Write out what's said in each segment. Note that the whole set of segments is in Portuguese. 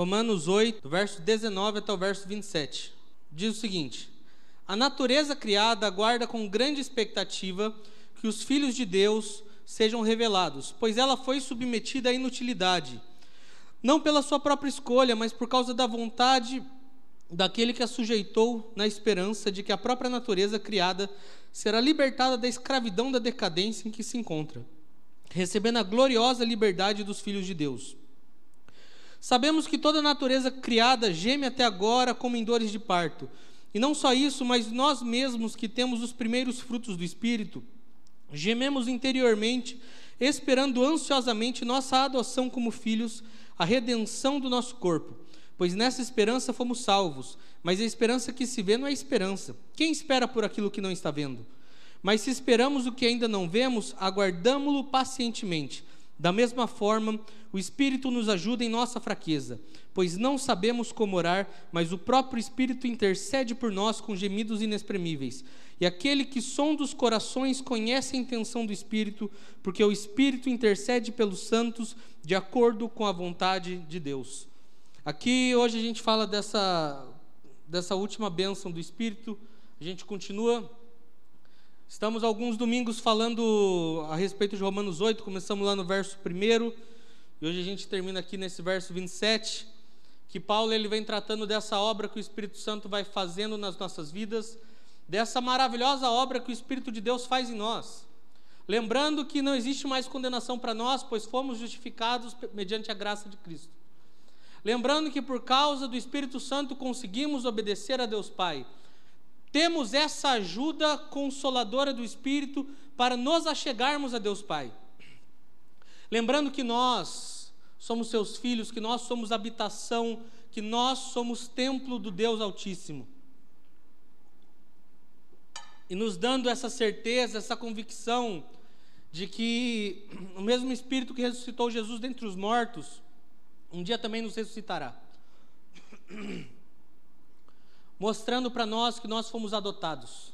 Romanos 8, verso 19 até o verso 27. Diz o seguinte: A natureza criada aguarda com grande expectativa que os filhos de Deus sejam revelados, pois ela foi submetida à inutilidade, não pela sua própria escolha, mas por causa da vontade daquele que a sujeitou na esperança de que a própria natureza criada será libertada da escravidão da decadência em que se encontra, recebendo a gloriosa liberdade dos filhos de Deus. Sabemos que toda a natureza criada geme até agora como em dores de parto. E não só isso, mas nós mesmos que temos os primeiros frutos do Espírito, gememos interiormente, esperando ansiosamente nossa adoção como filhos, a redenção do nosso corpo. Pois nessa esperança fomos salvos. Mas a esperança que se vê não é esperança. Quem espera por aquilo que não está vendo? Mas se esperamos o que ainda não vemos, aguardamo-lo pacientemente. Da mesma forma, o Espírito nos ajuda em nossa fraqueza, pois não sabemos como orar, mas o próprio Espírito intercede por nós com gemidos inexprimíveis. E aquele que sonda os corações conhece a intenção do Espírito, porque o Espírito intercede pelos santos de acordo com a vontade de Deus. Aqui hoje a gente fala dessa, dessa última bênção do Espírito, a gente continua Estamos alguns domingos falando a respeito de Romanos 8, começamos lá no verso 1, e hoje a gente termina aqui nesse verso 27, que Paulo ele vem tratando dessa obra que o Espírito Santo vai fazendo nas nossas vidas, dessa maravilhosa obra que o Espírito de Deus faz em nós. Lembrando que não existe mais condenação para nós, pois fomos justificados mediante a graça de Cristo. Lembrando que por causa do Espírito Santo conseguimos obedecer a Deus Pai temos essa ajuda consoladora do Espírito para nos achegarmos a Deus Pai. Lembrando que nós somos seus filhos, que nós somos habitação, que nós somos templo do Deus Altíssimo. E nos dando essa certeza, essa convicção de que o mesmo Espírito que ressuscitou Jesus dentre os mortos, um dia também nos ressuscitará mostrando para nós que nós fomos adotados.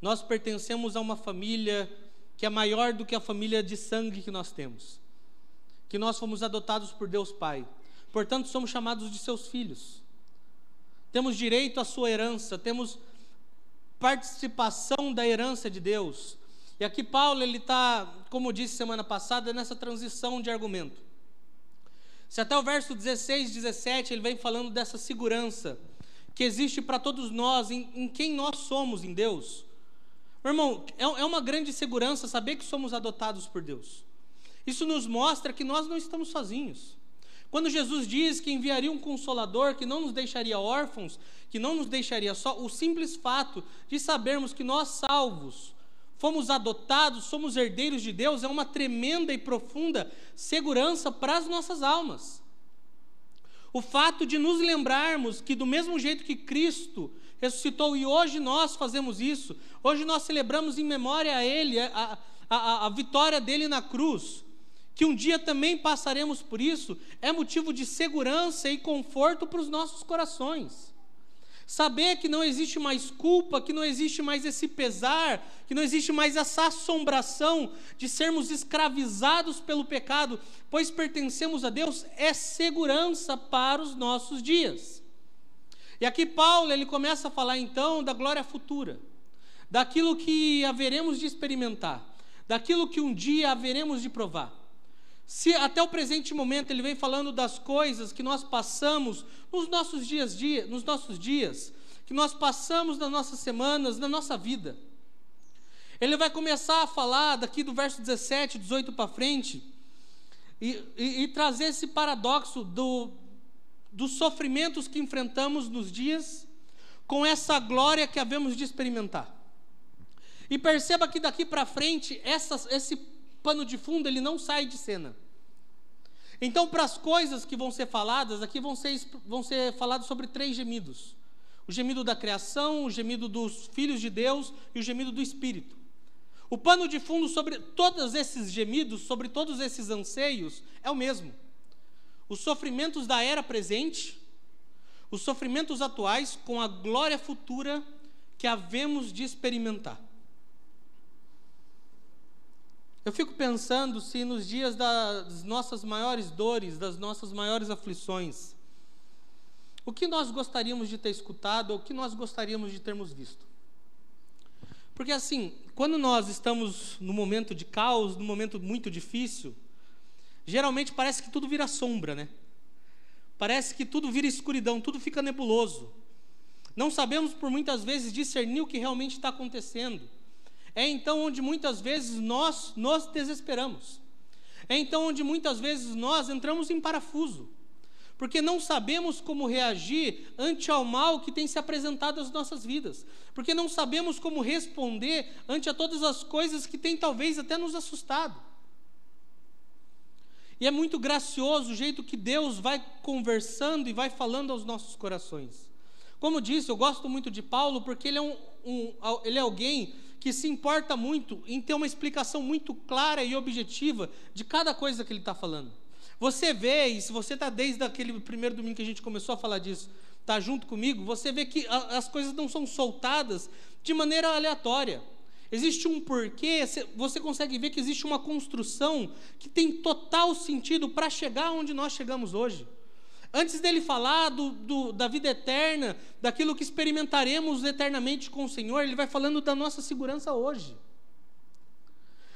Nós pertencemos a uma família que é maior do que a família de sangue que nós temos. Que nós fomos adotados por Deus Pai. Portanto, somos chamados de seus filhos. Temos direito à sua herança, temos participação da herança de Deus. E aqui Paulo ele está, como disse semana passada, nessa transição de argumento. Se até o verso 16, 17 ele vem falando dessa segurança que existe para todos nós, em, em, quem nós somos em Deus. Meu irmão, é, é uma grande segurança saber que somos adotados por Deus. Isso nos mostra que nós não estamos sozinhos. Quando Jesus diz que enviaria um consolador que não nos deixaria órfãos, que não nos deixaria só, o simples fato de sabermos que nós salvos, fomos adotados, somos herdeiros de Deus, é uma tremenda e profunda segurança para as nossas almas. O fato de nos lembrarmos que, do mesmo jeito que Cristo ressuscitou e hoje nós fazemos isso, hoje nós celebramos em memória a Ele, a, a, a vitória dele na cruz, que um dia também passaremos por isso, é motivo de segurança e conforto para os nossos corações. Saber que não existe mais culpa, que não existe mais esse pesar, que não existe mais essa assombração de sermos escravizados pelo pecado, pois pertencemos a Deus, é segurança para os nossos dias. E aqui Paulo, ele começa a falar então da glória futura, daquilo que haveremos de experimentar, daquilo que um dia haveremos de provar. Se até o presente momento ele vem falando das coisas que nós passamos nos nossos dias, dia, nos nossos dias, que nós passamos nas nossas semanas, na nossa vida. Ele vai começar a falar daqui do verso 17, 18 para frente, e, e, e, trazer esse paradoxo do, dos sofrimentos que enfrentamos nos dias, com essa glória que havemos de experimentar. E perceba que daqui para frente, essa, esse pano de fundo ele não sai de cena. Então, para as coisas que vão ser faladas, aqui vão ser, vão ser falados sobre três gemidos: o gemido da criação, o gemido dos filhos de Deus e o gemido do Espírito. O pano de fundo sobre todos esses gemidos, sobre todos esses anseios, é o mesmo. Os sofrimentos da era presente, os sofrimentos atuais com a glória futura que havemos de experimentar. Eu fico pensando se nos dias das nossas maiores dores, das nossas maiores aflições, o que nós gostaríamos de ter escutado ou o que nós gostaríamos de termos visto? Porque assim, quando nós estamos no momento de caos, num momento muito difícil, geralmente parece que tudo vira sombra, né? Parece que tudo vira escuridão, tudo fica nebuloso. Não sabemos por muitas vezes discernir o que realmente está acontecendo. É então onde muitas vezes nós nos desesperamos. É então onde muitas vezes nós entramos em parafuso porque não sabemos como reagir ante ao mal que tem se apresentado às nossas vidas, porque não sabemos como responder ante a todas as coisas que têm talvez até nos assustado. E é muito gracioso o jeito que Deus vai conversando e vai falando aos nossos corações. Como disse, eu gosto muito de Paulo porque ele é, um, um, ele é alguém que se importa muito em ter uma explicação muito clara e objetiva de cada coisa que ele está falando. Você vê, e se você está desde aquele primeiro domingo que a gente começou a falar disso, está junto comigo, você vê que a, as coisas não são soltadas de maneira aleatória. Existe um porquê, você consegue ver que existe uma construção que tem total sentido para chegar onde nós chegamos hoje. Antes dele falar do, do, da vida eterna, daquilo que experimentaremos eternamente com o Senhor, ele vai falando da nossa segurança hoje.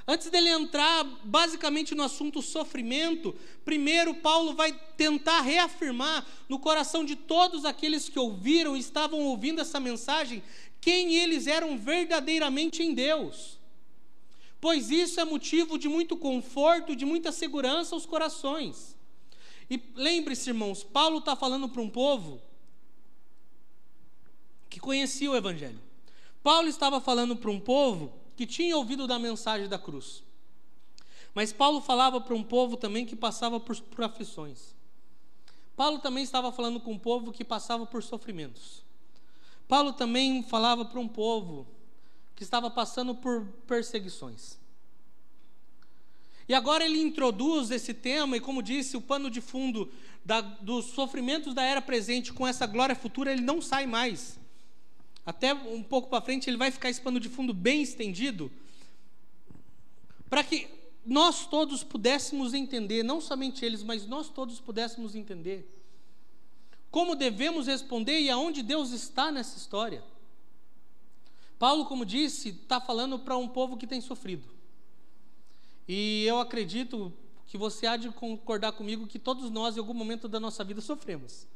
Antes dele entrar basicamente no assunto sofrimento, primeiro Paulo vai tentar reafirmar no coração de todos aqueles que ouviram e estavam ouvindo essa mensagem quem eles eram verdadeiramente em Deus. Pois isso é motivo de muito conforto, de muita segurança aos corações. E lembre-se, irmãos, Paulo está falando para um povo que conhecia o Evangelho. Paulo estava falando para um povo que tinha ouvido da mensagem da cruz. Mas Paulo falava para um povo também que passava por, por aflições. Paulo também estava falando com um povo que passava por sofrimentos. Paulo também falava para um povo que estava passando por perseguições. E agora ele introduz esse tema, e como disse, o pano de fundo da, dos sofrimentos da era presente com essa glória futura, ele não sai mais. Até um pouco para frente ele vai ficar esse pano de fundo bem estendido, para que nós todos pudéssemos entender, não somente eles, mas nós todos pudéssemos entender como devemos responder e aonde Deus está nessa história. Paulo, como disse, está falando para um povo que tem sofrido. E eu acredito que você há de concordar comigo que todos nós, em algum momento da nossa vida, sofremos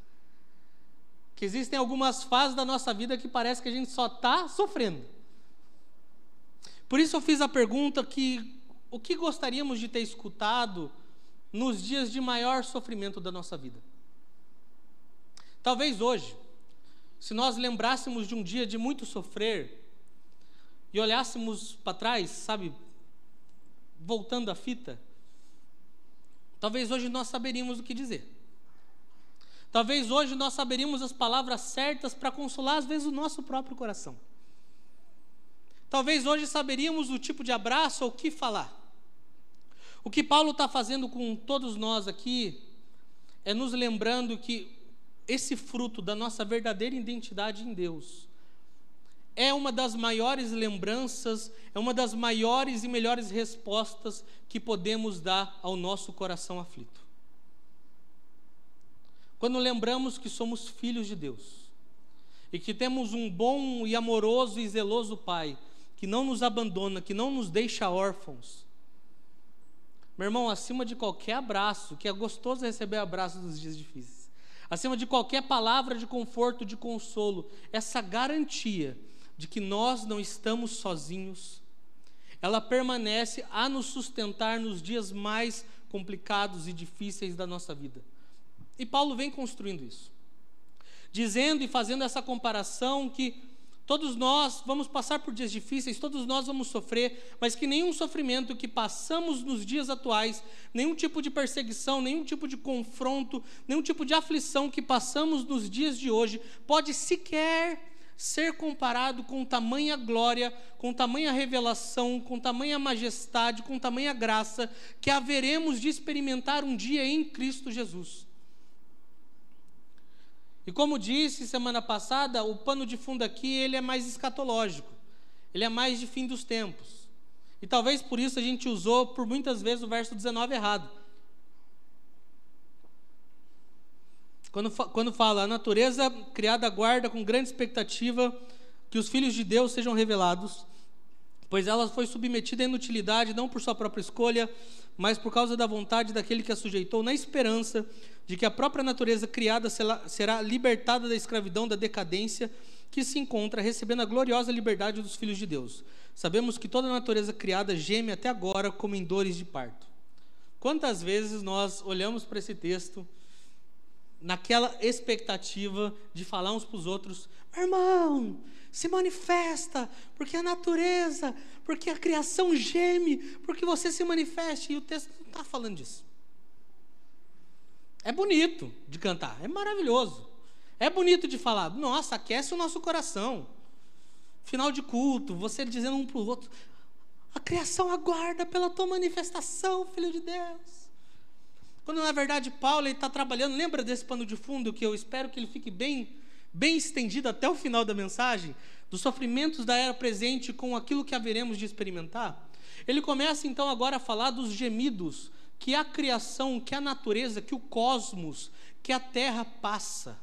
que existem algumas fases da nossa vida que parece que a gente só está sofrendo. Por isso eu fiz a pergunta que o que gostaríamos de ter escutado nos dias de maior sofrimento da nossa vida? Talvez hoje, se nós lembrássemos de um dia de muito sofrer e olhássemos para trás, sabe, voltando a fita, talvez hoje nós saberíamos o que dizer. Talvez hoje nós saberíamos as palavras certas para consolar, às vezes, o nosso próprio coração. Talvez hoje saberíamos o tipo de abraço ou o que falar. O que Paulo está fazendo com todos nós aqui é nos lembrando que esse fruto da nossa verdadeira identidade em Deus é uma das maiores lembranças, é uma das maiores e melhores respostas que podemos dar ao nosso coração aflito. Quando lembramos que somos filhos de Deus e que temos um bom e amoroso e zeloso Pai que não nos abandona, que não nos deixa órfãos. Meu irmão, acima de qualquer abraço, que é gostoso receber abraço nos dias difíceis, acima de qualquer palavra de conforto, de consolo, essa garantia de que nós não estamos sozinhos, ela permanece a nos sustentar nos dias mais complicados e difíceis da nossa vida. E Paulo vem construindo isso, dizendo e fazendo essa comparação que todos nós vamos passar por dias difíceis, todos nós vamos sofrer, mas que nenhum sofrimento que passamos nos dias atuais, nenhum tipo de perseguição, nenhum tipo de confronto, nenhum tipo de aflição que passamos nos dias de hoje pode sequer ser comparado com tamanha glória, com tamanha revelação, com tamanha majestade, com tamanha graça que haveremos de experimentar um dia em Cristo Jesus. E como disse semana passada, o pano de fundo aqui ele é mais escatológico. Ele é mais de fim dos tempos. E talvez por isso a gente usou por muitas vezes o verso 19 errado. Quando, quando fala, a natureza criada aguarda com grande expectativa que os filhos de Deus sejam revelados, pois ela foi submetida à inutilidade não por sua própria escolha, mas por causa da vontade daquele que a sujeitou, na esperança de que a própria natureza criada será libertada da escravidão, da decadência que se encontra recebendo a gloriosa liberdade dos filhos de Deus. Sabemos que toda a natureza criada geme até agora como em dores de parto. Quantas vezes nós olhamos para esse texto naquela expectativa de falar uns para os outros: irmão, se manifesta, porque a natureza, porque a criação geme, porque você se manifeste. E o texto não está falando disso. É bonito de cantar, é maravilhoso. É bonito de falar, nossa, aquece o nosso coração. Final de culto, você dizendo um para o outro: a criação aguarda pela tua manifestação, filho de Deus. Quando na verdade Paulo está trabalhando, lembra desse pano de fundo que eu espero que ele fique bem, bem estendido até o final da mensagem, dos sofrimentos da era presente com aquilo que haveremos de experimentar? Ele começa então agora a falar dos gemidos que a criação, que a natureza, que o cosmos, que a terra passa.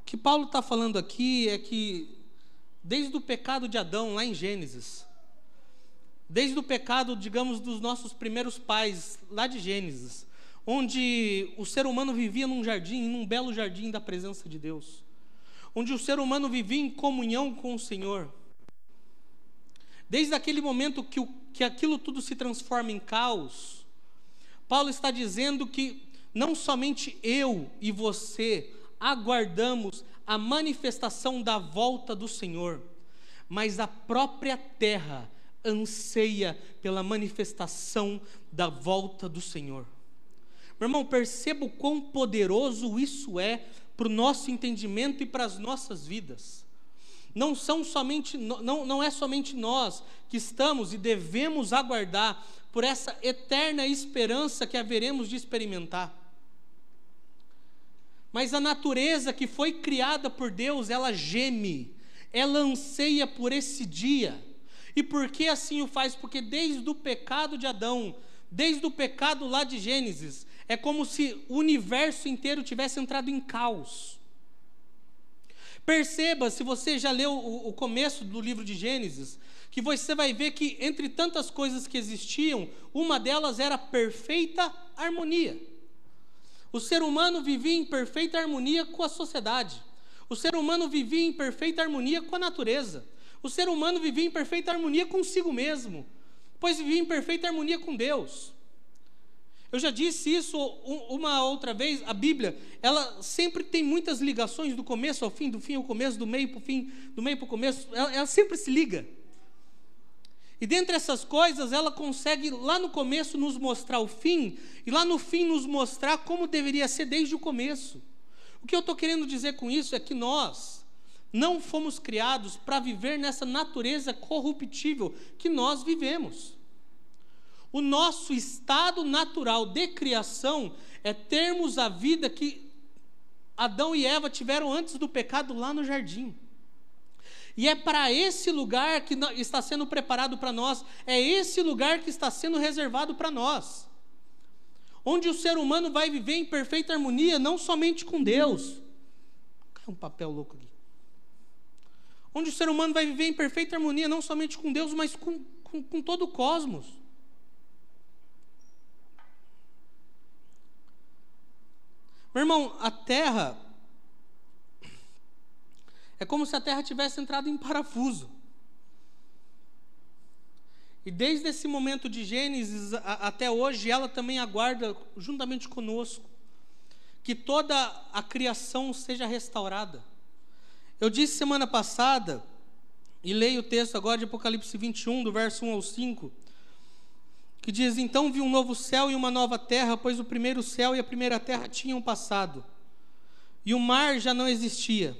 O que Paulo está falando aqui é que desde o pecado de Adão, lá em Gênesis, desde o pecado, digamos, dos nossos primeiros pais, lá de Gênesis, onde o ser humano vivia num jardim, num belo jardim da presença de Deus, onde o ser humano vivia em comunhão com o Senhor. Desde aquele momento que, o, que aquilo tudo se transforma em caos, Paulo está dizendo que não somente eu e você aguardamos a manifestação da volta do Senhor, mas a própria terra anseia pela manifestação da volta do Senhor. Meu irmão, perceba o quão poderoso isso é para o nosso entendimento e para as nossas vidas. Não são somente não, não é somente nós que estamos e devemos aguardar por essa eterna esperança que haveremos de experimentar. Mas a natureza que foi criada por Deus, ela geme, ela anseia por esse dia. E por que assim o faz? Porque desde o pecado de Adão, desde o pecado lá de Gênesis, é como se o universo inteiro tivesse entrado em caos. Perceba, se você já leu o, o começo do livro de Gênesis, que você vai ver que entre tantas coisas que existiam, uma delas era perfeita harmonia. O ser humano vivia em perfeita harmonia com a sociedade. O ser humano vivia em perfeita harmonia com a natureza. O ser humano vivia em perfeita harmonia consigo mesmo, pois vivia em perfeita harmonia com Deus. Eu já disse isso uma outra vez, a Bíblia, ela sempre tem muitas ligações do começo ao fim, do fim ao começo, do meio para o fim, do meio para o começo, ela, ela sempre se liga. E dentre essas coisas, ela consegue lá no começo nos mostrar o fim, e lá no fim nos mostrar como deveria ser desde o começo. O que eu estou querendo dizer com isso é que nós não fomos criados para viver nessa natureza corruptível que nós vivemos. O nosso estado natural de criação é termos a vida que Adão e Eva tiveram antes do pecado lá no jardim. E é para esse lugar que está sendo preparado para nós, é esse lugar que está sendo reservado para nós. Onde o ser humano vai viver em perfeita harmonia, não somente com Deus. Cai um papel louco aqui. Onde o ser humano vai viver em perfeita harmonia, não somente com Deus, mas com, com, com todo o cosmos. Meu irmão, a terra é como se a terra tivesse entrado em parafuso. E desde esse momento de Gênesis a, até hoje, ela também aguarda, juntamente conosco, que toda a criação seja restaurada. Eu disse semana passada, e leio o texto agora de Apocalipse 21, do verso 1 ao 5, que diz: Então vi um novo céu e uma nova terra, pois o primeiro céu e a primeira terra tinham passado, e o mar já não existia.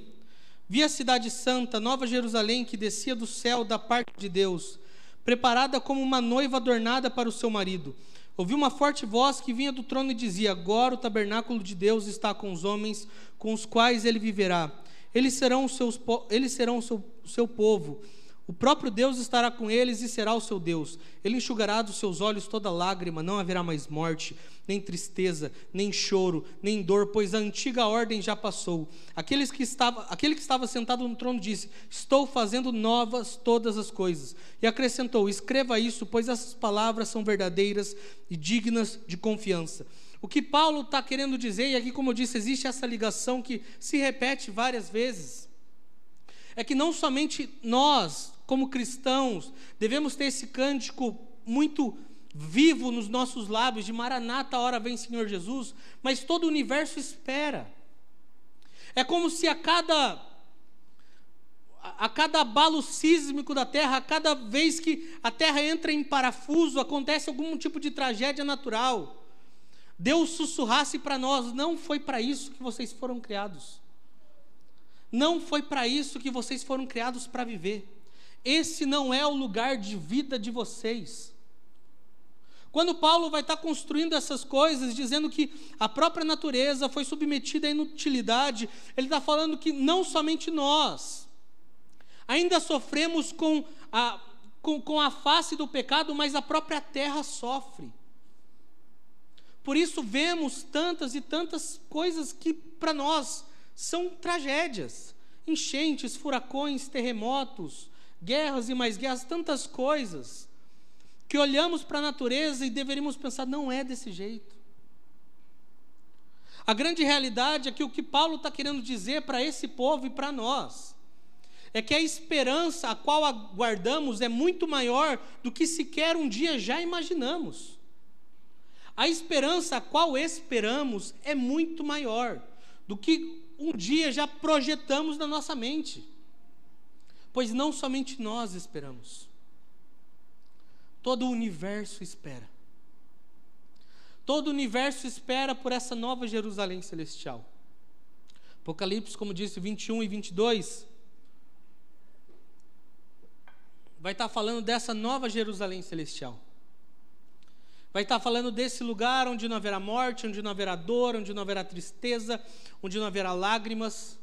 Vi a cidade santa, Nova Jerusalém, que descia do céu da parte de Deus, preparada como uma noiva adornada para o seu marido. Ouvi uma forte voz que vinha do trono e dizia: Agora o tabernáculo de Deus está com os homens, com os quais ele viverá. Eles serão, seus, eles serão o seu, seu povo. O próprio Deus estará com eles e será o seu Deus. Ele enxugará dos seus olhos toda lágrima, não haverá mais morte, nem tristeza, nem choro, nem dor, pois a antiga ordem já passou. Aqueles que estava, aquele que estava sentado no trono disse: Estou fazendo novas todas as coisas. E acrescentou: Escreva isso, pois essas palavras são verdadeiras e dignas de confiança. O que Paulo está querendo dizer, e aqui, como eu disse, existe essa ligação que se repete várias vezes, é que não somente nós, como cristãos, devemos ter esse cântico muito vivo nos nossos lábios, de Maranata, hora vem Senhor Jesus, mas todo o universo espera. É como se a cada a cada abalo sísmico da Terra, a cada vez que a Terra entra em parafuso, acontece algum tipo de tragédia natural. Deus sussurrasse para nós: não foi para isso que vocês foram criados. Não foi para isso que vocês foram criados para viver. Esse não é o lugar de vida de vocês. Quando Paulo vai estar construindo essas coisas, dizendo que a própria natureza foi submetida à inutilidade, ele está falando que não somente nós ainda sofremos com a, com, com a face do pecado, mas a própria terra sofre. Por isso vemos tantas e tantas coisas que para nós são tragédias: enchentes, furacões, terremotos, guerras e mais guerras, tantas coisas que olhamos para a natureza e deveríamos pensar, não é desse jeito. A grande realidade é que o que Paulo está querendo dizer para esse povo e para nós é que a esperança a qual aguardamos é muito maior do que sequer um dia já imaginamos. A esperança a qual esperamos é muito maior do que um dia já projetamos na nossa mente. Pois não somente nós esperamos, todo o universo espera. Todo o universo espera por essa nova Jerusalém celestial. Apocalipse, como disse, 21 e 22, vai estar falando dessa nova Jerusalém celestial. Vai estar falando desse lugar onde não haverá morte, onde não haverá dor, onde não haverá tristeza, onde não haverá lágrimas.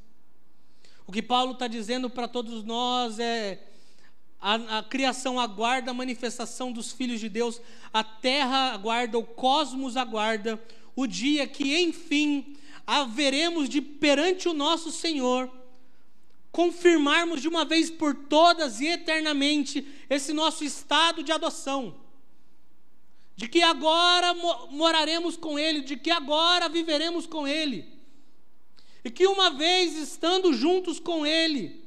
O que Paulo está dizendo para todos nós é: a, a, criação aguarda a manifestação dos filhos de Deus, a terra aguarda, o cosmos aguarda, o dia que, enfim, haveremos de perante o nosso Senhor, confirmarmos de uma vez por todas e eternamente esse nosso estado de adoção de que agora moraremos com Ele, de que agora viveremos com Ele, e que uma vez estando juntos com Ele,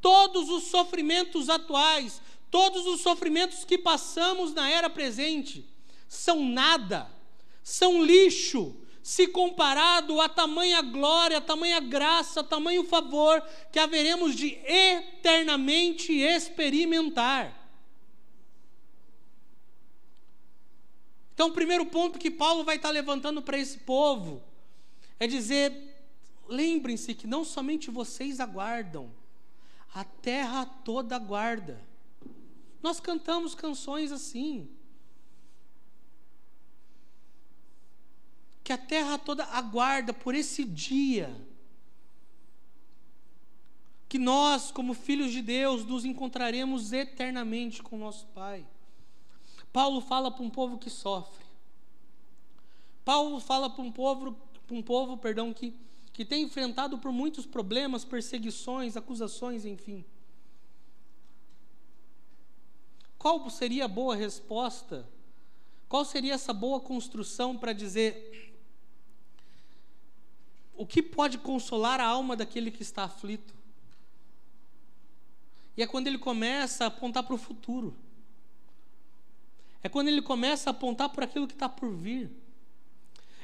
todos os sofrimentos atuais, todos os sofrimentos que passamos na era presente, são nada, são lixo, se comparado a tamanha glória, a tamanha graça, a tamanho favor que haveremos de eternamente experimentar. Então, o primeiro ponto que Paulo vai estar levantando para esse povo é dizer: lembrem-se que não somente vocês aguardam, a terra toda aguarda. Nós cantamos canções assim. Que a terra toda aguarda por esse dia. Que nós, como filhos de Deus, nos encontraremos eternamente com nosso Pai. Paulo fala para um povo que sofre. Paulo fala para um povo, para um povo, perdão, que que tem enfrentado por muitos problemas, perseguições, acusações, enfim. Qual seria a boa resposta? Qual seria essa boa construção para dizer o que pode consolar a alma daquele que está aflito? E é quando ele começa a apontar para o futuro. É quando ele começa a apontar para aquilo que está por vir.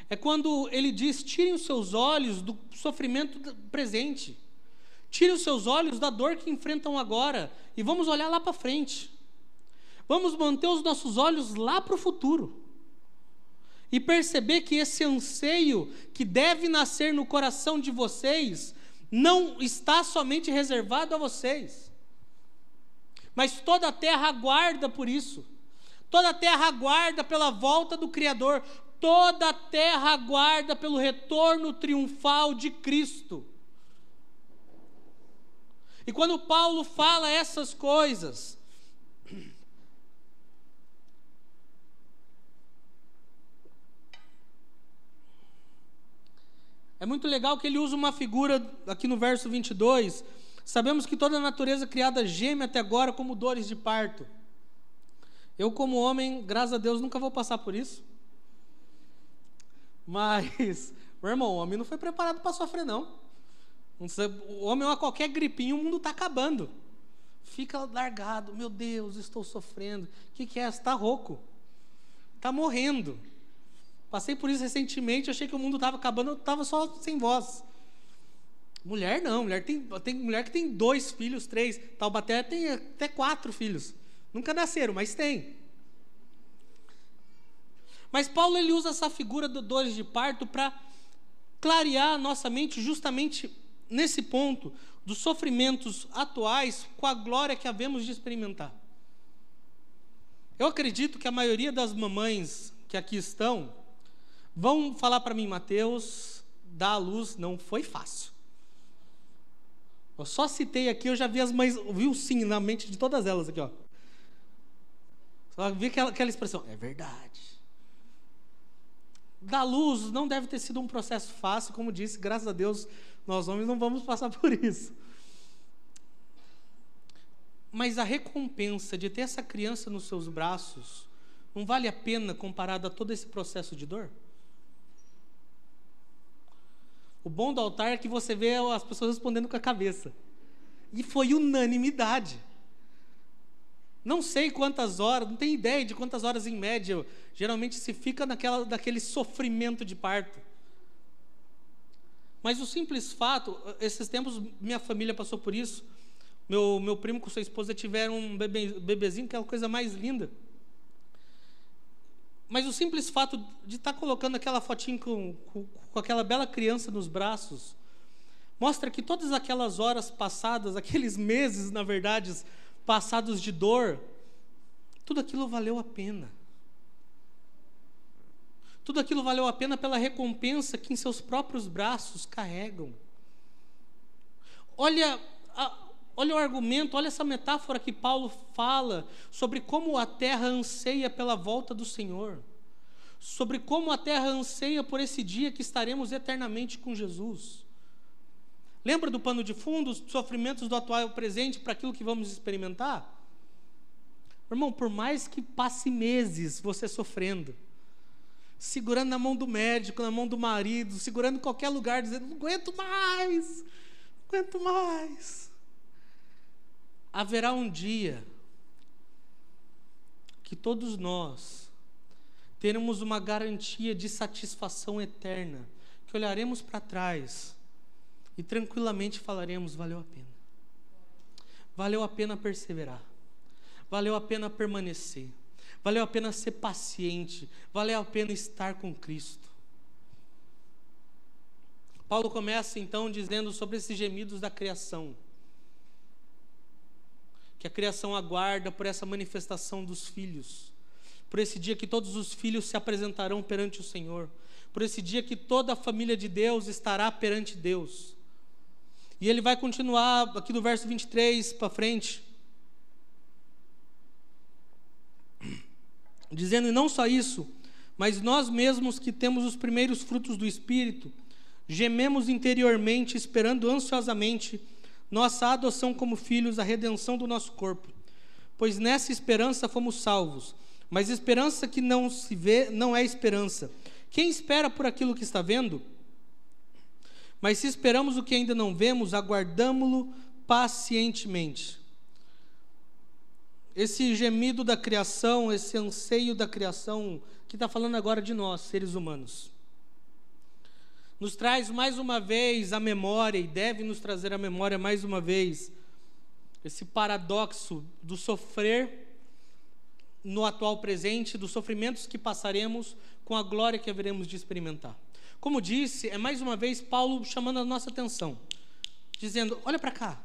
É quando ele diz: tirem os seus olhos do sofrimento presente. Tirem os seus olhos da dor que enfrentam agora e vamos olhar lá para frente. Vamos manter os nossos olhos lá para o futuro. E perceber que esse anseio que deve nascer no coração de vocês não está somente reservado a vocês. Mas toda a terra aguarda por isso. Toda a terra aguarda pela volta do Criador. Toda a terra aguarda pelo retorno triunfal de Cristo. E quando Paulo fala essas coisas, É muito legal que ele usa uma figura aqui no verso 22. Sabemos que toda a natureza criada geme até agora como dores de parto. Eu, como homem, graças a Deus, nunca vou passar por isso. Mas, meu irmão, o homem não foi preparado para sofrer, não. O homem, a qualquer gripinho, o mundo está acabando. Fica largado, meu Deus, estou sofrendo. O que, que é? Está rouco. Está morrendo. Passei por isso recentemente, achei que o mundo estava acabando, eu estava só sem voz. Mulher não, mulher tem, tem mulher que tem dois filhos, três. Taubaté tem até quatro filhos. Nunca nasceram, mas tem. Mas Paulo ele usa essa figura do dores de parto para clarear a nossa mente justamente nesse ponto dos sofrimentos atuais com a glória que havemos de experimentar. Eu acredito que a maioria das mamães que aqui estão Vão falar para mim, Mateus, dar a luz não foi fácil. Eu só citei aqui, eu já vi as mães, vi sim na mente de todas elas aqui, ó. Vi aquela, aquela expressão, é verdade. Dar luz não deve ter sido um processo fácil, como disse, graças a Deus, nós homens não vamos passar por isso. Mas a recompensa de ter essa criança nos seus braços não vale a pena comparado a todo esse processo de dor? O bom do altar é que você vê as pessoas respondendo com a cabeça. E foi unanimidade. Não sei quantas horas, não tenho ideia de quantas horas em média geralmente se fica naquela, naquele sofrimento de parto. Mas o simples fato, esses tempos minha família passou por isso. Meu, meu primo com sua esposa tiveram um bebê, bebezinho, que é a coisa mais linda. Mas o simples fato de estar tá colocando aquela fotinho com, com, com aquela bela criança nos braços, mostra que todas aquelas horas passadas, aqueles meses, na verdade, passados de dor, tudo aquilo valeu a pena. Tudo aquilo valeu a pena pela recompensa que em seus próprios braços carregam. Olha Olha o argumento, olha essa metáfora que Paulo fala sobre como a terra anseia pela volta do Senhor, sobre como a terra anseia por esse dia que estaremos eternamente com Jesus. Lembra do pano de fundo, os sofrimentos do atual presente para aquilo que vamos experimentar? Irmão, por mais que passe meses você sofrendo, segurando na mão do médico, na mão do marido, segurando em qualquer lugar, dizendo: não aguento mais, não aguento mais haverá um dia que todos nós teremos uma garantia de satisfação eterna, que olharemos para trás e tranquilamente falaremos: valeu a pena. Valeu a pena perseverar. Valeu a pena permanecer. Valeu a pena ser paciente. Valeu a pena estar com Cristo. Paulo começa então dizendo sobre esses gemidos da criação que a criação aguarda por essa manifestação dos filhos, por esse dia que todos os filhos se apresentarão perante o Senhor, por esse dia que toda a família de Deus estará perante Deus. E ele vai continuar aqui do verso 23 para frente, dizendo: e não só isso, mas nós mesmos que temos os primeiros frutos do Espírito, gememos interiormente, esperando ansiosamente nossa adoção como filhos, a redenção do nosso corpo. Pois nessa esperança fomos salvos. Mas esperança que não se vê não é esperança. Quem espera por aquilo que está vendo? Mas se esperamos o que ainda não vemos, aguardamo-lo pacientemente. Esse gemido da criação, esse anseio da criação, que está falando agora de nós, seres humanos nos traz mais uma vez a memória, e deve nos trazer a memória mais uma vez, esse paradoxo do sofrer no atual presente, dos sofrimentos que passaremos com a glória que haveremos de experimentar. Como disse, é mais uma vez Paulo chamando a nossa atenção, dizendo: olha para cá.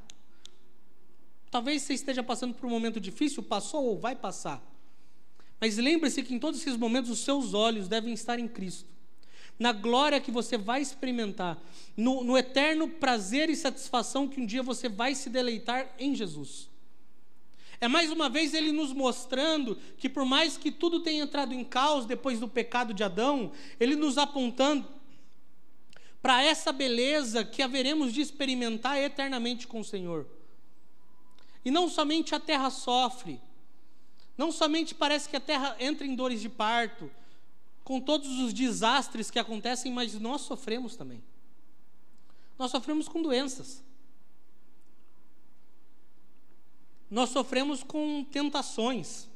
Talvez você esteja passando por um momento difícil, passou ou vai passar. Mas lembre-se que em todos esses momentos os seus olhos devem estar em Cristo. na glória que você vai experimentar, no, no eterno prazer e satisfação que um dia você vai se deleitar em Jesus. É mais uma vez ele nos mostrando que, por mais que tudo tenha entrado em caos depois do pecado de Adão, ele nos apontando para essa beleza que haveremos de experimentar eternamente com o Senhor. E não somente a terra sofre, não somente parece que a terra entra em dores de parto, com todos os desastres que acontecem, mas nós sofremos também. Nós sofremos com doenças. Nós sofremos com tentações.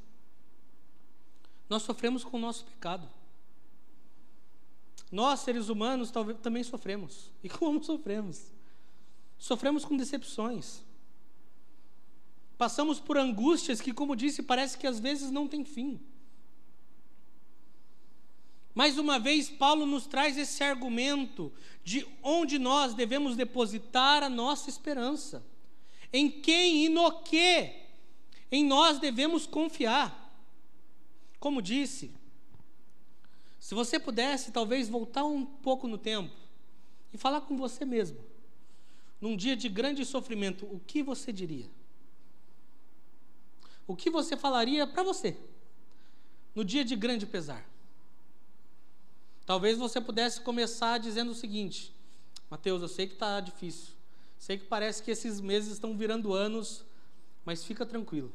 Nós sofremos com o nosso pecado. Nós, seres humanos, talvez, também sofremos. E como sofremos? Sofremos com decepções. Passamos por angústias que, como disse, parece que às vezes não tem fim. Mais uma vez, Paulo nos traz esse argumento de onde nós devemos depositar a nossa esperança. Em quem e no que em nós devemos confiar. Como disse, se você pudesse talvez voltar um pouco no tempo e falar com você mesmo, num dia de grande sofrimento, o que você diria? O que você falaria para você no dia de grande pesar? Talvez você pudesse começar dizendo o seguinte: Mateus, eu sei que está difícil, sei que parece que esses meses estão virando anos, mas fica tranquilo.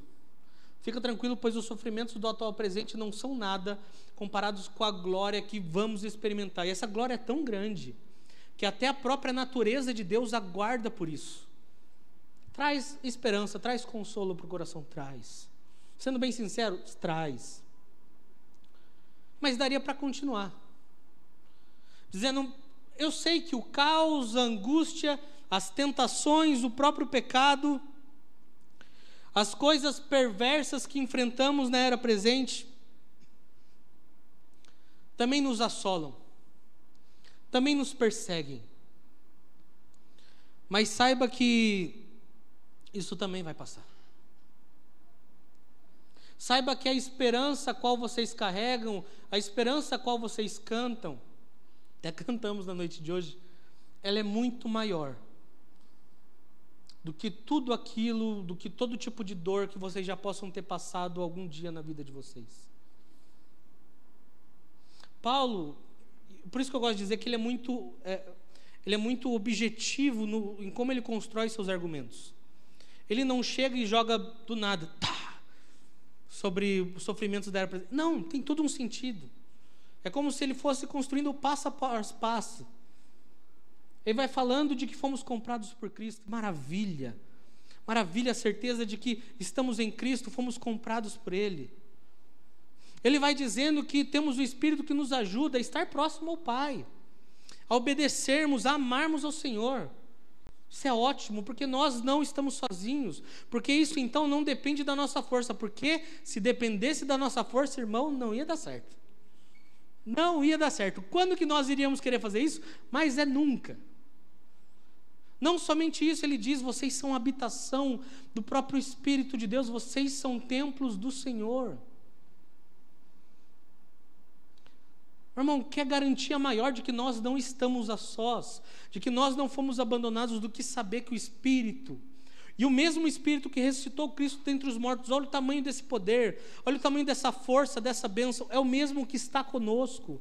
Fica tranquilo, pois os sofrimentos do atual presente não são nada comparados com a glória que vamos experimentar. E essa glória é tão grande que até a própria natureza de Deus aguarda por isso. Traz esperança, traz consolo para o coração, traz. Sendo bem sincero, traz. Mas daria para continuar. Dizendo, eu sei que o caos, a angústia, as tentações, o próprio pecado, as coisas perversas que enfrentamos na era presente, também nos assolam, também nos perseguem. Mas saiba que isso também vai passar. Saiba que a esperança a qual vocês carregam, a esperança a qual vocês cantam, até cantamos na noite de hoje, ela é muito maior do que tudo aquilo, do que todo tipo de dor que vocês já possam ter passado algum dia na vida de vocês. Paulo, por isso que eu gosto de dizer que ele é muito, é, ele é muito objetivo no, em como ele constrói seus argumentos. Ele não chega e joga do nada, tá, sobre os sofrimentos da era Não, tem todo um sentido. É como se ele fosse construindo passo a passo. Ele vai falando de que fomos comprados por Cristo. Maravilha. Maravilha a certeza de que estamos em Cristo, fomos comprados por Ele. Ele vai dizendo que temos o Espírito que nos ajuda a estar próximo ao Pai, a obedecermos, a amarmos ao Senhor. Isso é ótimo, porque nós não estamos sozinhos. Porque isso então não depende da nossa força. Porque se dependesse da nossa força, irmão, não ia dar certo. Não ia dar certo. Quando que nós iríamos querer fazer isso? Mas é nunca. Não somente isso, ele diz: vocês são habitação do próprio Espírito de Deus, vocês são templos do Senhor. Irmão, que garantia maior de que nós não estamos a sós, de que nós não fomos abandonados, do que saber que o Espírito, e o mesmo Espírito que ressuscitou Cristo dentre os mortos, olha o tamanho desse poder, olha o tamanho dessa força, dessa bênção, é o mesmo que está conosco.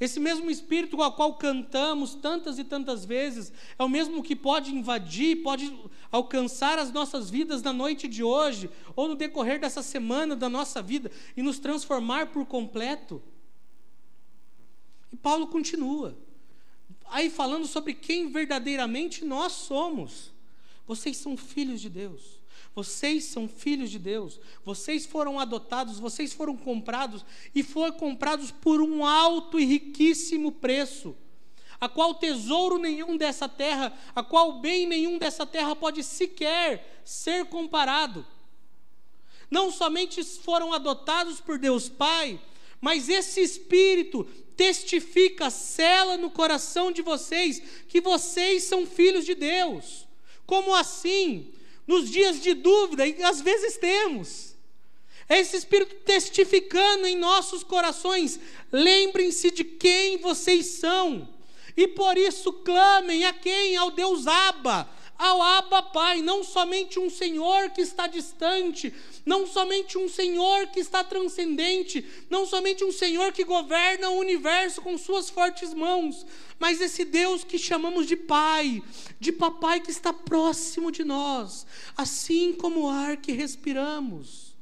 Esse mesmo Espírito com o qual cantamos tantas e tantas vezes, é o mesmo que pode invadir, pode alcançar as nossas vidas na noite de hoje, ou no decorrer dessa semana da nossa vida, e nos transformar por completo. E Paulo continua, aí falando sobre quem verdadeiramente nós somos. Vocês são filhos de Deus. Vocês são filhos de Deus. Vocês foram adotados, vocês foram comprados e foram comprados por um alto e riquíssimo preço, a qual tesouro nenhum dessa terra, a qual bem nenhum dessa terra pode sequer ser comparado. Não somente foram adotados por Deus Pai, mas esse espírito testifica, cela no coração de vocês que vocês são filhos de Deus. Como assim? Nos dias de dúvida, e às vezes temos. É esse Espírito testificando em nossos corações: lembrem-se de quem vocês são. E por isso clamem a quem? Ao Deus Abba, ao Abba Pai, não somente um Senhor que está distante, não somente um Senhor que está transcendente, não somente um Senhor que governa o universo com suas fortes mãos, mas esse Deus que chamamos de Pai, de Papai que está próximo de nós, assim como o ar que respiramos.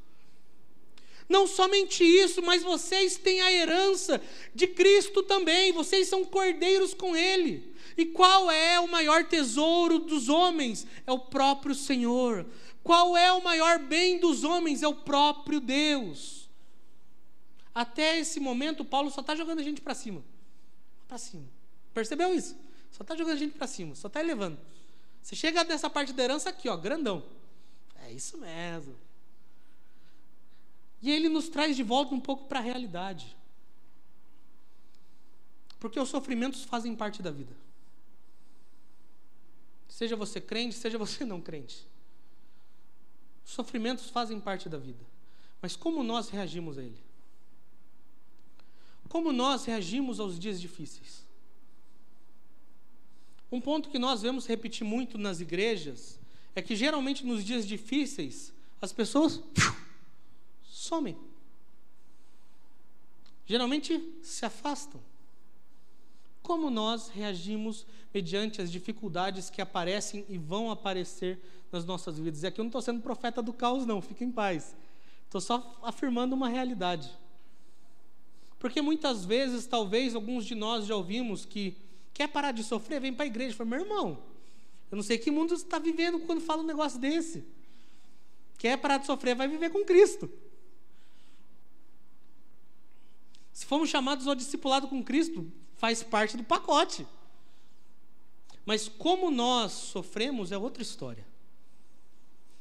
Não somente isso, mas vocês têm a herança de Cristo também, vocês são cordeiros com Ele. E qual é o maior tesouro dos homens? É o próprio Senhor. Qual é o maior bem dos homens? É o próprio Deus. Até esse momento, Paulo só está jogando a gente para cima. Para cima. Percebeu isso? Só está jogando a gente para cima, só está elevando. Você chega dessa parte da herança aqui, ó, grandão. É isso mesmo. E ele nos traz de volta um pouco para a realidade. Porque os sofrimentos fazem parte da vida. Seja você crente, seja você não crente. Os sofrimentos fazem parte da vida. Mas como nós reagimos a ele? Como nós reagimos aos dias difíceis? Um ponto que nós vemos repetir muito nas igrejas é que geralmente nos dias difíceis as pessoas somem. Geralmente se afastam. Como nós reagimos mediante as dificuldades que aparecem e vão aparecer nas nossas vidas? E aqui eu não estou sendo profeta do caos, não, fique em paz. Estou só afirmando uma realidade. Porque muitas vezes, talvez, alguns de nós já ouvimos que quer parar de sofrer, vem para a igreja. Fala, meu irmão, eu não sei que mundo você está vivendo quando fala um negócio desse. Quer parar de sofrer, vai viver com Cristo. Se fomos chamados ao discipulado com Cristo, faz parte do pacote. Mas como nós sofremos é outra história.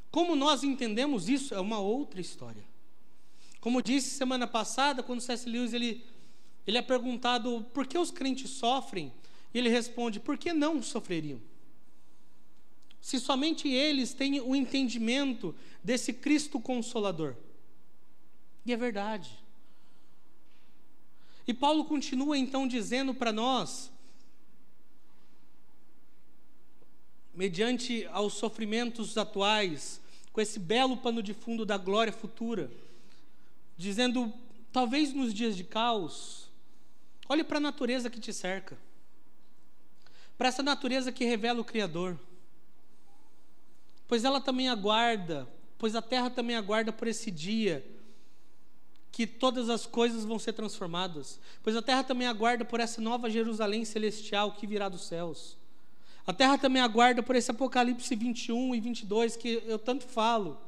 Como nós entendemos isso é uma outra história. Como disse semana passada, quando C.S. Lewis ele, ele é perguntado por que os crentes sofrem, e ele responde: por que não sofreriam? Se somente eles têm o entendimento desse Cristo Consolador. E é verdade. E Paulo continua então dizendo para nós, mediante aos sofrimentos atuais, com esse belo pano de fundo da glória futura, dizendo, talvez nos dias de caos, olhe para a natureza que te cerca, para essa natureza que revela o Criador, pois ela também aguarda, pois a terra também aguarda por esse dia que todas as coisas vão ser transformadas, pois a terra também aguarda por essa nova Jerusalém celestial que virá dos céus. A terra também aguarda por esse Apocalipse 21 e 22 que eu tanto falo.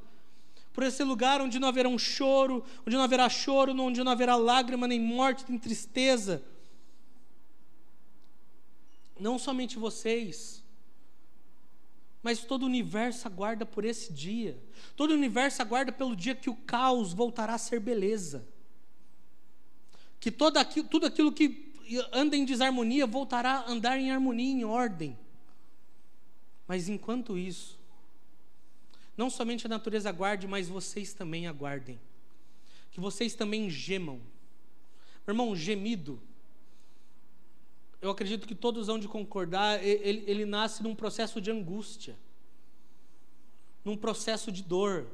Por esse lugar onde não haverá um choro, onde não haverá choro, onde não haverá lágrima, nem morte, nem tristeza. Não somente vocês, mas todo o universo aguarda por esse dia. Todo o universo aguarda pelo dia que o caos voltará a ser beleza. Que todo aquilo, tudo aquilo que anda em desarmonia voltará a andar em harmonia, em ordem. Mas enquanto isso, não somente a natureza aguarde, mas vocês também aguardem. Que vocês também gemam. Meu irmão, gemido eu acredito que todos vão de concordar, ele, ele nasce num processo de angústia, num processo de dor.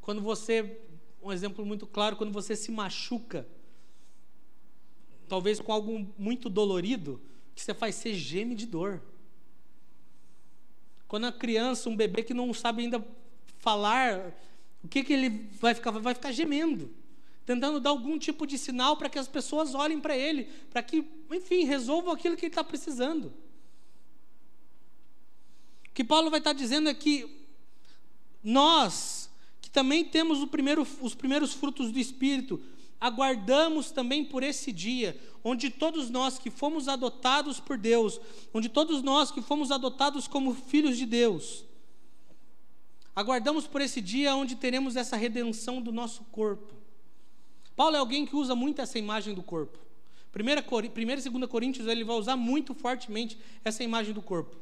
Quando você, um exemplo muito claro, quando você se machuca, talvez com algo muito dolorido, que você faz ser geme de dor. Quando a criança, um bebê que não sabe ainda falar, o que, que ele vai ficar? Vai ficar gemendo tentando dar algum tipo de sinal para que as pessoas olhem para ele, para que, enfim, resolvam aquilo que ele está precisando. O que Paulo vai estar tá dizendo é que nós, que também temos primeiro, os primeiros frutos do Espírito, aguardamos também por esse dia, onde todos nós que fomos adotados por Deus, onde todos nós que fomos adotados como filhos de Deus, aguardamos por esse dia onde teremos essa redenção do nosso corpo. Paulo é alguém que usa muito essa imagem do corpo. Primeira, primeira e segunda Coríntios, ele vai usar muito fortemente essa imagem do corpo.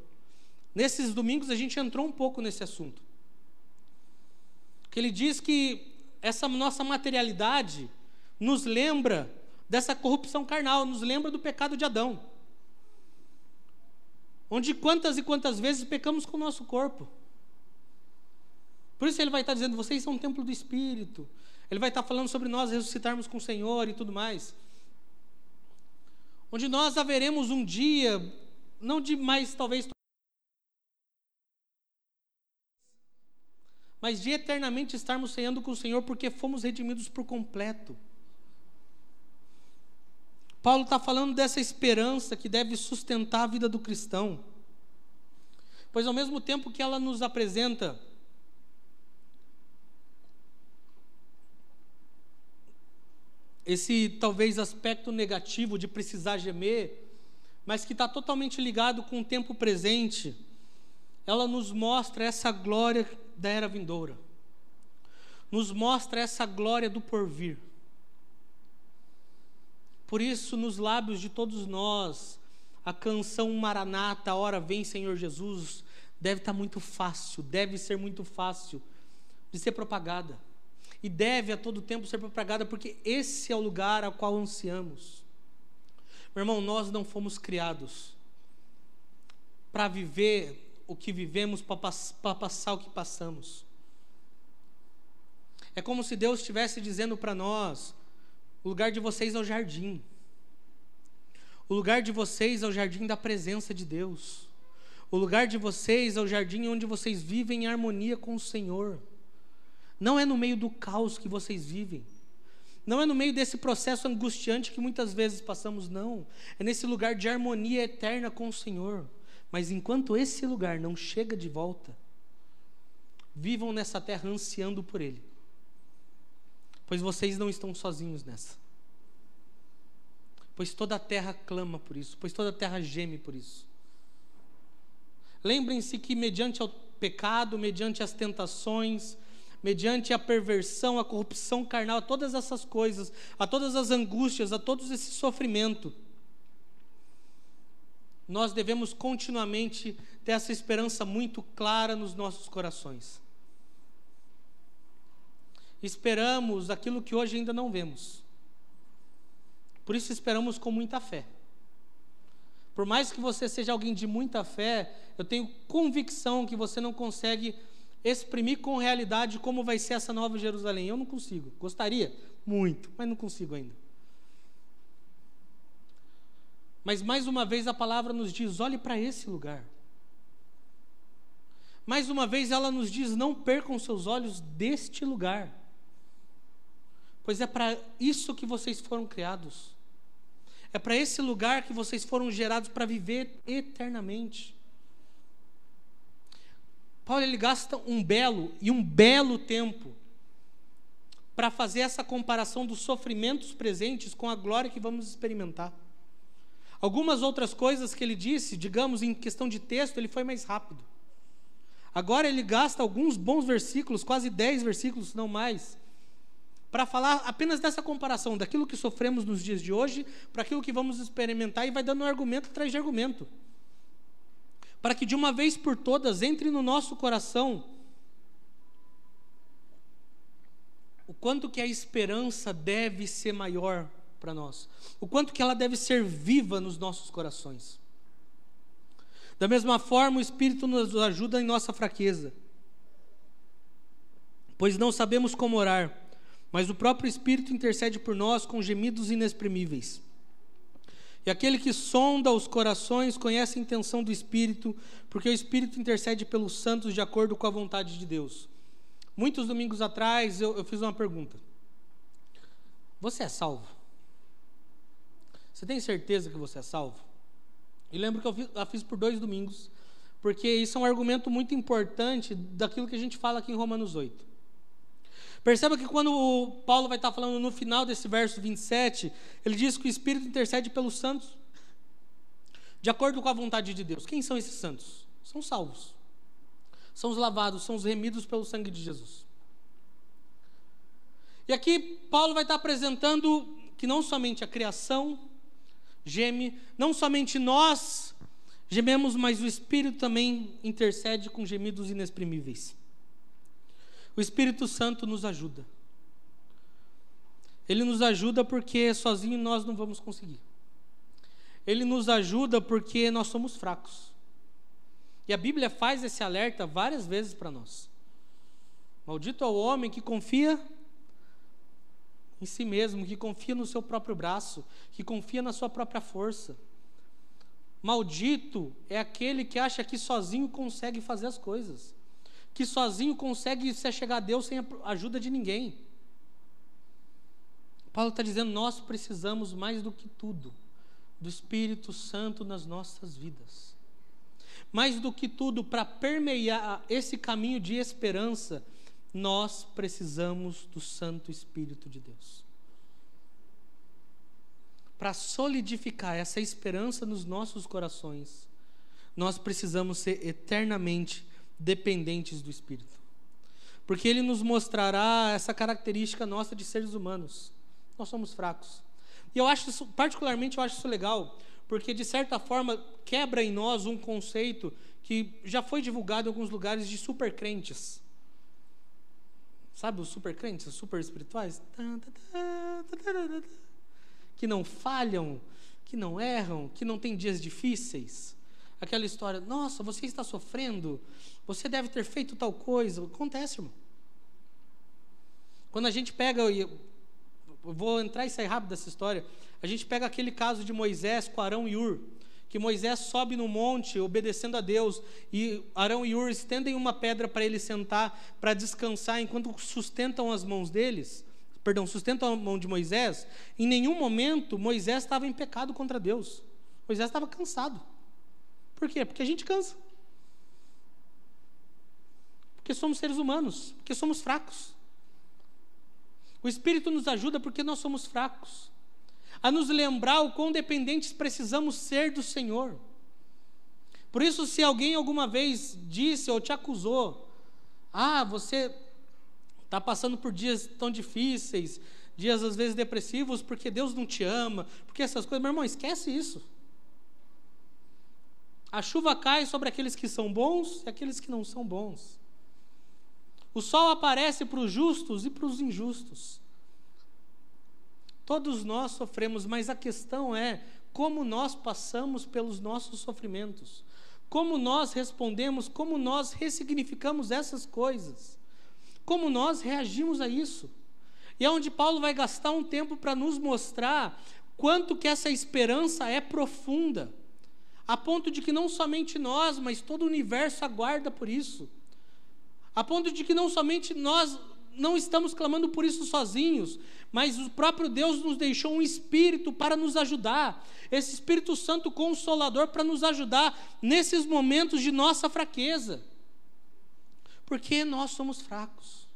Nesses domingos a gente entrou um pouco nesse assunto. Que ele diz que essa nossa materialidade nos lembra dessa corrupção carnal, nos lembra do pecado de Adão. Onde quantas e quantas vezes pecamos com o nosso corpo. Por isso ele vai estar dizendo: vocês são um templo do Espírito. Ele vai estar falando sobre nós ressuscitarmos com o Senhor e tudo mais. Onde nós haveremos um dia, não de mais talvez, mas de eternamente estarmos ceando com o Senhor porque fomos redimidos por completo. Paulo está falando dessa esperança que deve sustentar a vida do cristão. Pois ao mesmo tempo que ela nos apresenta esse talvez aspecto negativo de precisar gemer, mas que está totalmente ligado com o tempo presente, ela nos mostra essa glória da era vindoura, nos mostra essa glória do porvir. Por isso, nos lábios de todos nós, a canção Maranata, hora vem Senhor Jesus, deve estar muito fácil, deve ser muito fácil de ser propagada. E deve a todo tempo ser propagada, porque esse é o lugar ao qual ansiamos. Meu irmão, nós não fomos criados para viver o que vivemos, para passar o que passamos. É como se Deus estivesse dizendo para nós: o lugar de vocês é o jardim. O lugar de vocês é o jardim da presença de Deus. O lugar de vocês é o jardim onde vocês vivem em harmonia com o Senhor. Não é no meio do caos que vocês vivem. Não é no meio desse processo angustiante que muitas vezes passamos, não. É nesse lugar de harmonia eterna com o Senhor. Mas enquanto esse lugar não chega de volta, vivam nessa terra ansiando por Ele pois vocês não estão sozinhos nessa. Pois toda a terra clama por isso, pois toda a terra geme por isso. Lembrem-se que, mediante o pecado, mediante as tentações, mediante a perversão, a corrupção carnal, a todas essas coisas, a todas as angústias, a todo esse sofrimento, nós devemos continuamente ter essa esperança muito clara nos nossos corações esperamos aquilo que hoje ainda não vemos. Por isso esperamos com muita fé. Por mais que você seja alguém de muita fé, eu tenho convicção que você não consegue exprimir com realidade como vai ser essa nova Jerusalém. Eu não consigo. Gostaria muito, mas não consigo ainda. Mas mais uma vez a palavra nos diz: olhe para esse lugar. Mais uma vez ela nos diz: não percam seus olhos deste lugar pois é para isso que vocês foram criados. É para esse lugar que vocês foram gerados para viver eternamente. Paulo ele gasta um belo e um belo tempo para fazer essa comparação dos sofrimentos presentes com a glória que vamos experimentar. Algumas outras coisas que ele disse, digamos em questão de texto, ele foi mais rápido. Agora ele gasta alguns bons versículos, quase dez versículos, não mais, para falar apenas dessa comparação, daquilo que sofremos nos dias de hoje, para aquilo que vamos experimentar, e vai dando um argumento atrás de argumento. Para que de uma vez por todas entre no nosso coração o quanto que a esperança deve ser maior para nós, o quanto que ela deve ser viva nos nossos corações. Da mesma forma, o Espírito nos ajuda em nossa fraqueza, pois não sabemos como orar mas o próprio Espírito intercede por nós com gemidos inexprimíveis. E aquele que sonda os corações conhece a intenção do Espírito, porque o Espírito intercede pelos santos de acordo com a vontade de Deus. Muitos domingos atrás eu, eu fiz uma pergunta: Você é salvo? Você tem certeza que você é salvo? E lembro que eu fiz, fiz por dois domingos, porque isso é um argumento muito importante daquilo que a gente fala aqui em Romanos 8. Perceba que quando o Paulo vai estar falando no final desse verso 27, ele diz que o Espírito intercede pelos santos de acordo com a vontade de Deus. Quem são esses santos? São salvos. São os lavados, são os remidos pelo sangue de Jesus. E aqui Paulo vai estar apresentando que não somente a criação geme, não somente nós gememos, mas o Espírito também intercede com gemidos inexprimíveis. O Espírito Santo nos ajuda. Ele nos ajuda porque sozinho nós não vamos conseguir. Ele nos ajuda porque nós somos fracos. E a Bíblia faz esse alerta várias vezes para nós. Maldito é o homem que confia em si mesmo, que confia no seu próprio braço, que confia na sua própria força. Maldito é aquele que acha que sozinho consegue fazer as coisas, que sozinho consegue se chegar a Deus sem a ajuda de ninguém. Paulo está dizendo: nós precisamos mais do que tudo do Espírito Santo nas nossas vidas. Mais do que tudo, para permear esse caminho de esperança, nós precisamos do Santo Espírito de Deus. Para solidificar essa esperança nos nossos corações, nós precisamos ser eternamente dependentes do Espírito. Porque ele nos mostrará essa característica nossa de seres humanos. Nós somos fracos. E eu acho isso, particularmente, eu acho isso legal, porque de certa forma quebra em nós um conceito que já foi divulgado em alguns lugares de supercrentes. Sabe os supercrentes, os super espirituais? Que não falham, que não erram, que não têm dias difíceis. Aquela história, nossa, você está sofrendo, você deve ter feito tal coisa. Acontece, irmão. Quando a gente pega, vou entrar e sair rápido dessa história. A gente pega aquele caso de Moisés com Arão e Ur, que Moisés sobe no monte obedecendo a Deus e Arão e Ur estendem uma pedra para ele sentar para descansar enquanto sustentam as mãos deles. Perdão, sustentam a mão de Moisés. Em nenhum momento Moisés estava em pecado contra Deus. Moisés estava cansado. Por quê? Porque a gente cansa. Porque somos seres humanos, porque somos fracos. O Espírito nos ajuda porque nós somos fracos, a nos lembrar o quão dependentes precisamos ser do Senhor. Por isso, se alguém alguma vez disse ou te acusou, ah, você está passando por dias tão difíceis, dias às vezes depressivos, porque Deus não te ama, porque essas coisas, meu irmão, esquece isso. A chuva cai sobre aqueles que são bons e aqueles que não são bons. O sol aparece para os justos e para os injustos. Todos nós sofremos, mas a questão é como nós passamos pelos nossos sofrimentos, como nós respondemos, como nós ressignificamos essas coisas, como nós reagimos a isso. E é onde Paulo vai gastar um tempo para nos mostrar quanto que essa esperança é profunda, a ponto de que não somente nós, mas todo o universo aguarda por isso a ponto de que não somente nós não estamos clamando por isso sozinhos, mas o próprio Deus nos deixou um espírito para nos ajudar, esse Espírito Santo consolador para nos ajudar nesses momentos de nossa fraqueza, porque nós somos fracos.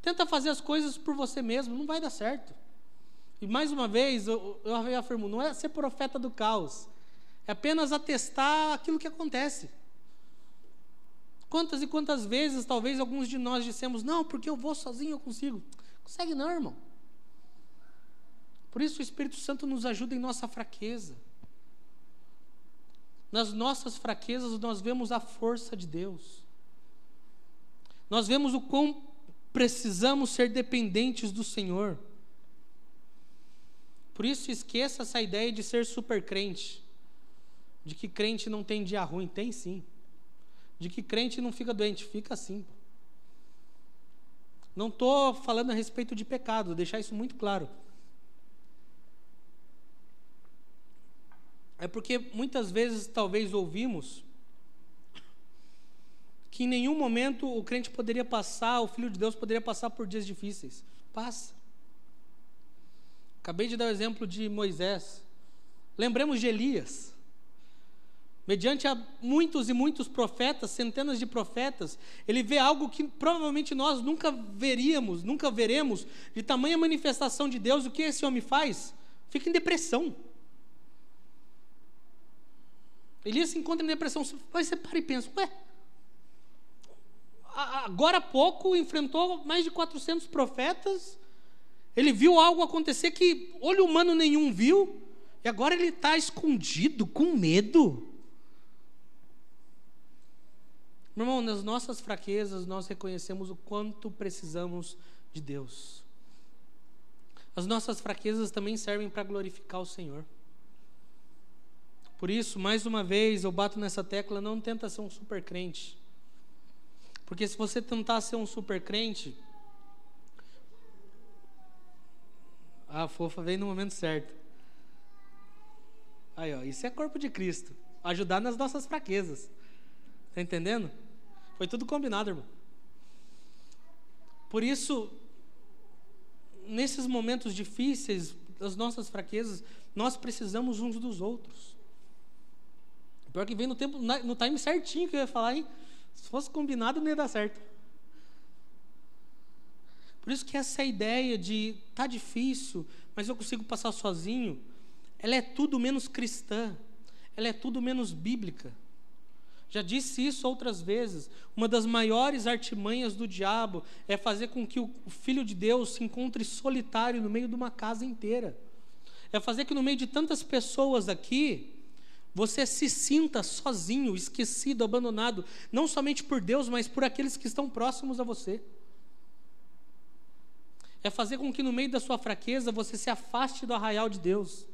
Tenta fazer as coisas por você mesmo, não vai dar certo. E mais uma vez, eu, eu afirmo: não é ser profeta do caos, é apenas atestar aquilo que acontece. Quantas e quantas vezes, talvez alguns de nós dissemos: Não, porque eu vou sozinho, eu consigo. Consegue não, irmão. Por isso o Espírito Santo nos ajuda em nossa fraqueza. Nas nossas fraquezas, nós vemos a força de Deus. Nós vemos o quão precisamos ser dependentes do Senhor. Por isso, esqueça essa ideia de ser super crente, de que crente não tem dia ruim. Tem sim de que crente não fica doente, fica assim. Não estou falando a respeito de pecado, deixar isso muito claro. É porque muitas vezes talvez ouvimos que em nenhum momento o crente poderia passar, o filho de Deus poderia passar por dias difíceis. Passa. Acabei de dar o exemplo de Moisés. Lembremos de Elias mediante a muitos e muitos profetas, centenas de profetas, ele vê algo que provavelmente nós nunca veríamos, nunca veremos, de tamanha manifestação de Deus. O que esse homem faz? Fica em depressão. Elias se encontra em depressão. Você para e pensa, ué, agora há pouco enfrentou mais de 400 profetas, ele viu algo acontecer que olho humano nenhum viu, e agora ele está escondido, com medo. Meu irmão, nas nossas fraquezas nós reconhecemos o quanto precisamos de Deus. As nossas fraquezas também servem para glorificar o Senhor. Por isso, mais uma vez, eu bato nessa tecla: não tenta ser um super crente. Porque se você tentar ser um super crente, a fofa vem no momento certo. Aí, ó, isso é corpo de Cristo. Ajudar nas nossas fraquezas. Está entendendo? Foi tudo combinado, irmão. Por isso, nesses momentos difíceis, das nossas fraquezas, nós precisamos uns dos outros. Pior que vem no tempo, no time certinho que eu ia falar, hein? Se fosse combinado, não ia dar certo. Por isso que essa ideia de tá difícil, mas eu consigo passar sozinho, ela é tudo menos cristã, ela é tudo menos bíblica. Já disse isso outras vezes. Uma das maiores artimanhas do diabo é fazer com que o filho de Deus se encontre solitário no meio de uma casa inteira. É fazer que no meio de tantas pessoas aqui, você se sinta sozinho, esquecido, abandonado, não somente por Deus, mas por aqueles que estão próximos a você. É fazer com que no meio da sua fraqueza você se afaste do arraial de Deus.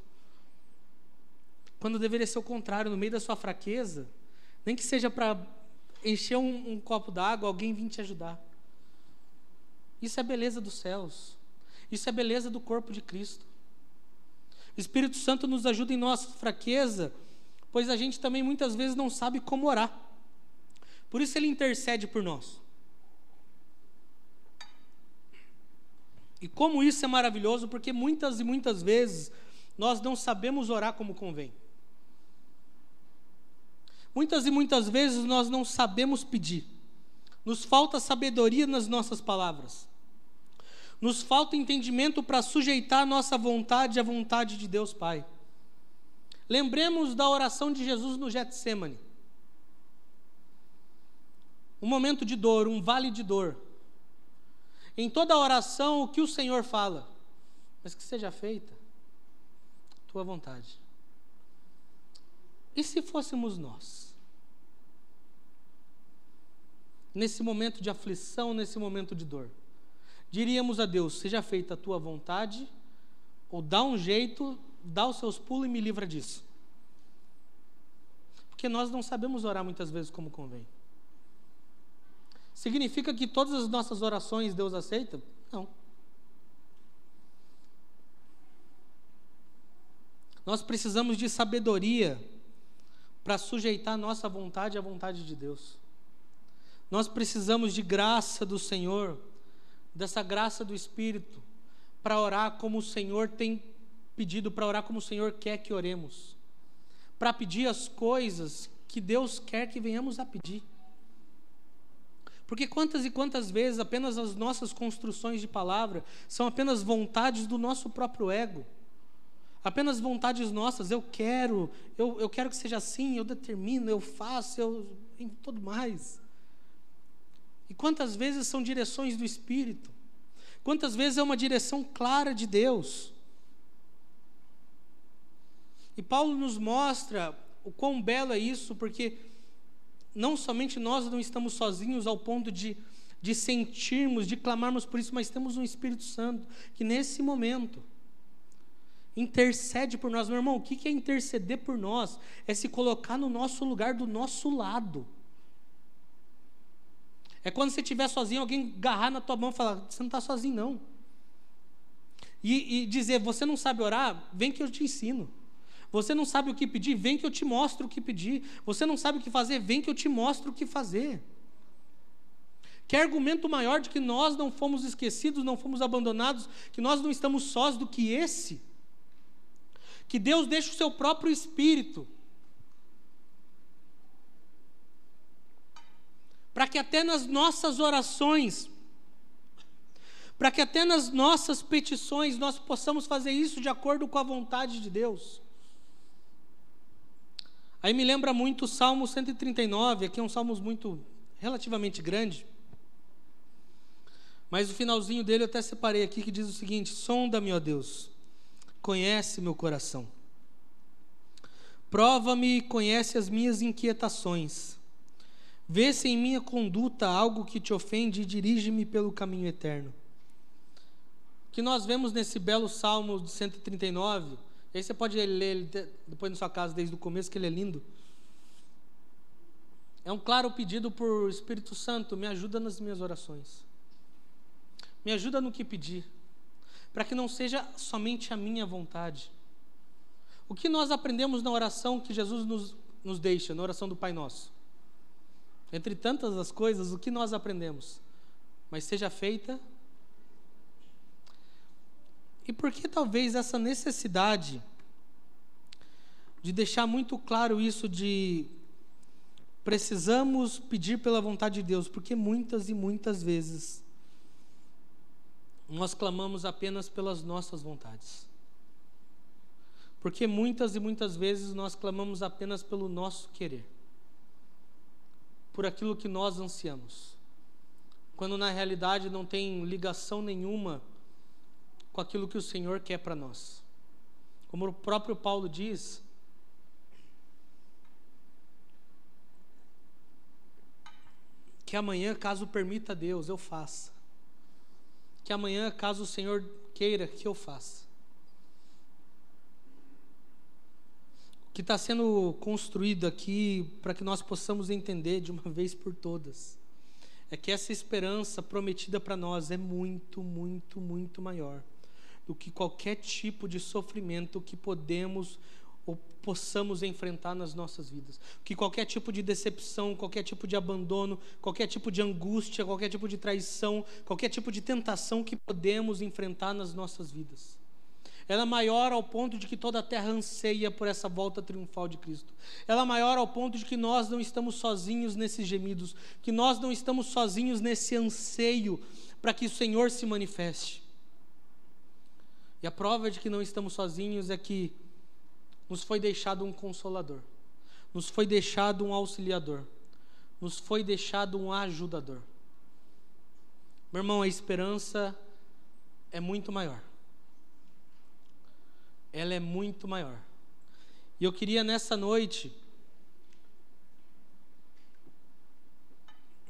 Quando deveria ser o contrário, no meio da sua fraqueza, nem que seja para encher um, um copo d'água, alguém vir te ajudar. Isso é beleza dos céus. Isso é beleza do corpo de Cristo. O Espírito Santo nos ajuda em nossa fraqueza, pois a gente também muitas vezes não sabe como orar. Por isso ele intercede por nós. E como isso é maravilhoso, porque muitas e muitas vezes nós não sabemos orar como convém. Muitas e muitas vezes nós não sabemos pedir. Nos falta sabedoria nas nossas palavras. Nos falta entendimento para sujeitar a nossa vontade à vontade de Deus Pai. Lembremos da oração de Jesus no Getsemane. Um momento de dor, um vale de dor. Em toda oração, o que o Senhor fala? Mas que seja feita tua vontade. E se fôssemos nós? Nesse momento de aflição, nesse momento de dor? Diríamos a Deus: seja feita a tua vontade, ou dá um jeito, dá os seus pulos e me livra disso. Porque nós não sabemos orar muitas vezes como convém. Significa que todas as nossas orações Deus aceita? Não. Nós precisamos de sabedoria para sujeitar nossa vontade à vontade de Deus. Nós precisamos de graça do Senhor, dessa graça do Espírito, para orar como o Senhor tem pedido, para orar como o Senhor quer que oremos, para pedir as coisas que Deus quer que venhamos a pedir. Porque quantas e quantas vezes apenas as nossas construções de palavra são apenas vontades do nosso próprio ego, apenas vontades nossas. Eu quero, eu, eu quero que seja assim, eu determino, eu faço, eu. em tudo mais. E quantas vezes são direções do Espírito? Quantas vezes é uma direção clara de Deus? E Paulo nos mostra o quão belo é isso, porque não somente nós não estamos sozinhos ao ponto de, de sentirmos, de clamarmos por isso, mas temos um Espírito Santo que nesse momento intercede por nós. Meu irmão, o que é interceder por nós? É se colocar no nosso lugar, do nosso lado. É quando você estiver sozinho, alguém agarrar na tua mão e falar: Você não está sozinho, não. E, e dizer: Você não sabe orar? Vem que eu te ensino. Você não sabe o que pedir? Vem que eu te mostro o que pedir. Você não sabe o que fazer? Vem que eu te mostro o que fazer. Que argumento maior de que nós não fomos esquecidos, não fomos abandonados, que nós não estamos sós do que esse? Que Deus deixa o seu próprio espírito para que até nas nossas orações, para que até nas nossas petições nós possamos fazer isso de acordo com a vontade de Deus. Aí me lembra muito o Salmo 139, aqui é um salmo muito relativamente grande. Mas o finalzinho dele eu até separei aqui que diz o seguinte: Sonda-me, ó Deus, conhece meu coração. Prova-me e conhece as minhas inquietações Vê se em minha conduta algo que te ofende e dirige-me pelo caminho eterno. O que nós vemos nesse belo Salmo de 139, aí você pode ler depois na sua casa desde o começo, que ele é lindo. É um claro pedido por Espírito Santo, me ajuda nas minhas orações. Me ajuda no que pedir, para que não seja somente a minha vontade. O que nós aprendemos na oração que Jesus nos, nos deixa, na oração do Pai Nosso? Entre tantas as coisas, o que nós aprendemos? Mas seja feita. E por que talvez essa necessidade de deixar muito claro isso de precisamos pedir pela vontade de Deus? Porque muitas e muitas vezes nós clamamos apenas pelas nossas vontades. Porque muitas e muitas vezes nós clamamos apenas pelo nosso querer por aquilo que nós ansiamos, quando na realidade não tem ligação nenhuma com aquilo que o Senhor quer para nós. Como o próprio Paulo diz, que amanhã, caso permita Deus, eu faça. Que amanhã, caso o Senhor queira que eu faça. Que está sendo construído aqui para que nós possamos entender de uma vez por todas é que essa esperança prometida para nós é muito, muito, muito maior do que qualquer tipo de sofrimento que podemos ou possamos enfrentar nas nossas vidas. Que qualquer tipo de decepção, qualquer tipo de abandono, qualquer tipo de angústia, qualquer tipo de traição, qualquer tipo de tentação que podemos enfrentar nas nossas vidas ela é maior ao ponto de que toda a terra anseia por essa volta triunfal de Cristo. Ela é maior ao ponto de que nós não estamos sozinhos nesses gemidos, que nós não estamos sozinhos nesse anseio para que o Senhor se manifeste. E a prova de que não estamos sozinhos é que nos foi deixado um consolador, nos foi deixado um auxiliador, nos foi deixado um ajudador. Meu irmão, a esperança é muito maior ela é muito maior. E eu queria nessa noite,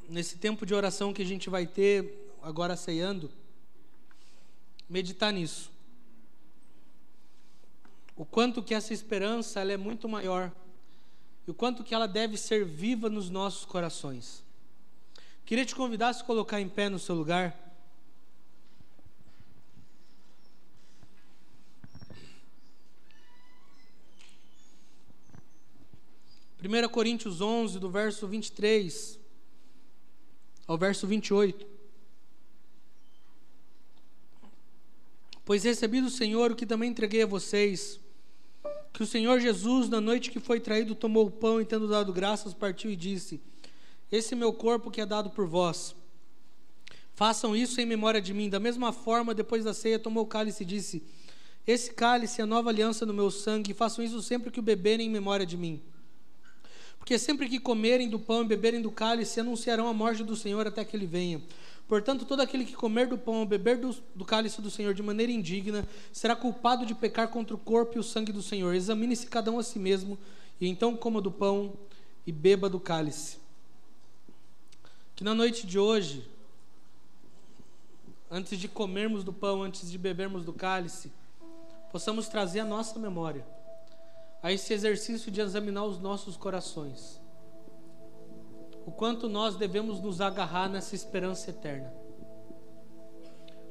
nesse tempo de oração que a gente vai ter agora ceando, meditar nisso. O quanto que essa esperança ela é muito maior e o quanto que ela deve ser viva nos nossos corações. Queria te convidar a se colocar em pé no seu lugar. 1 Coríntios 11, do verso 23 ao verso 28. Pois recebi do Senhor o que também entreguei a vocês, que o Senhor Jesus, na noite que foi traído, tomou o pão e, tendo dado graças, partiu e disse: Esse é meu corpo que é dado por vós. Façam isso em memória de mim. Da mesma forma, depois da ceia, tomou o cálice e disse: Esse cálice é a nova aliança no meu sangue. Façam isso sempre que o beberem em memória de mim. Porque sempre que comerem do pão e beberem do cálice, anunciarão a morte do Senhor até que ele venha. Portanto, todo aquele que comer do pão ou beber do, do, cálice do Senhor de maneira indigna será culpado de pecar contra o corpo e o sangue do Senhor. Examine-se cada um a si mesmo, e então coma do pão e beba do cálice. Que na noite de hoje, antes de comermos do pão, antes de bebermos do cálice, possamos trazer a nossa memória a esse exercício de examinar os nossos corações. O quanto nós devemos nos agarrar nessa esperança eterna.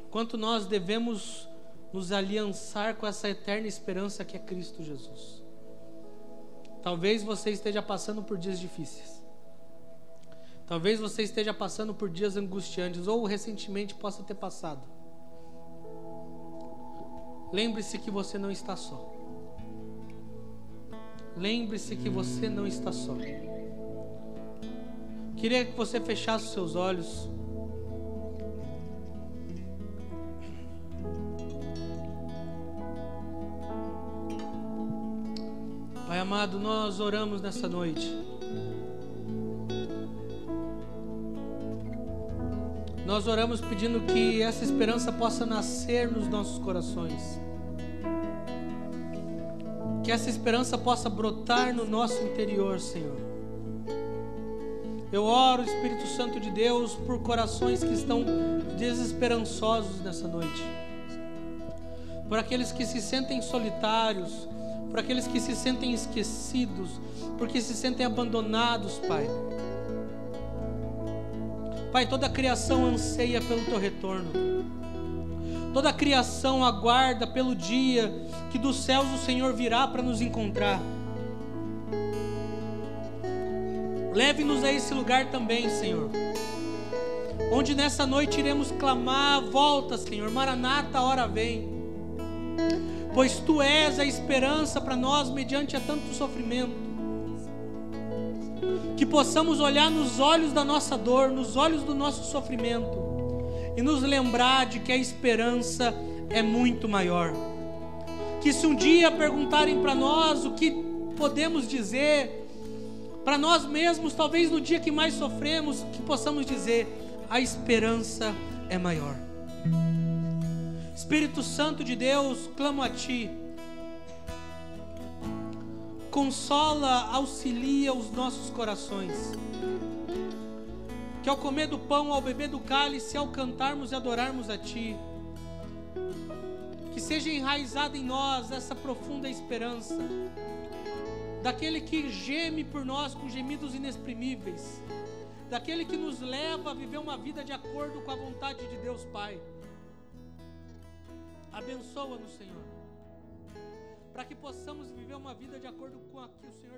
O quanto nós devemos nos aliançar com essa eterna esperança que é Cristo Jesus. Talvez você esteja passando por dias difíceis. Talvez você esteja passando por dias angustiantes ou recentemente possa ter passado. Lembre-se que você não está só. Lembre-se que você não está só. Queria que você fechasse os seus olhos. Pai amado, nós oramos nessa noite. Nós oramos pedindo que essa esperança possa nascer nos nossos corações que essa esperança possa brotar no nosso interior, Senhor. Eu oro, Espírito Santo de Deus, por corações que estão desesperançosos nessa noite. Por aqueles que se sentem solitários, por aqueles que se sentem esquecidos, porque se sentem abandonados, Pai. Pai, toda a criação anseia pelo teu retorno. Toda a criação aguarda pelo dia que dos céus o Senhor virá para nos encontrar. Leve-nos a esse lugar também, Senhor. Onde nessa noite iremos clamar: volta, Senhor, Maranata, a hora vem. Pois tu és a esperança para nós mediante a tanto sofrimento. Que possamos olhar nos olhos da nossa dor, nos olhos do nosso sofrimento e nos lembrar de que a esperança é muito maior. Que se um dia perguntarem para nós o que podemos dizer, para nós mesmos, talvez no dia que mais sofremos, que possamos dizer: a esperança é maior. Espírito Santo de Deus, clamo a Ti. Consola, auxilia os nossos corações. Que ao comer do pão, ao beber do cálice, ao cantarmos e adorarmos a Ti, que seja enraizada em nós essa profunda esperança daquele que geme por nós com gemidos inexprimíveis, daquele que nos leva a viver uma vida de acordo com a vontade de Deus Pai. Abençoa-nos, Senhor, para que possamos viver uma vida de acordo com o que o Senhor.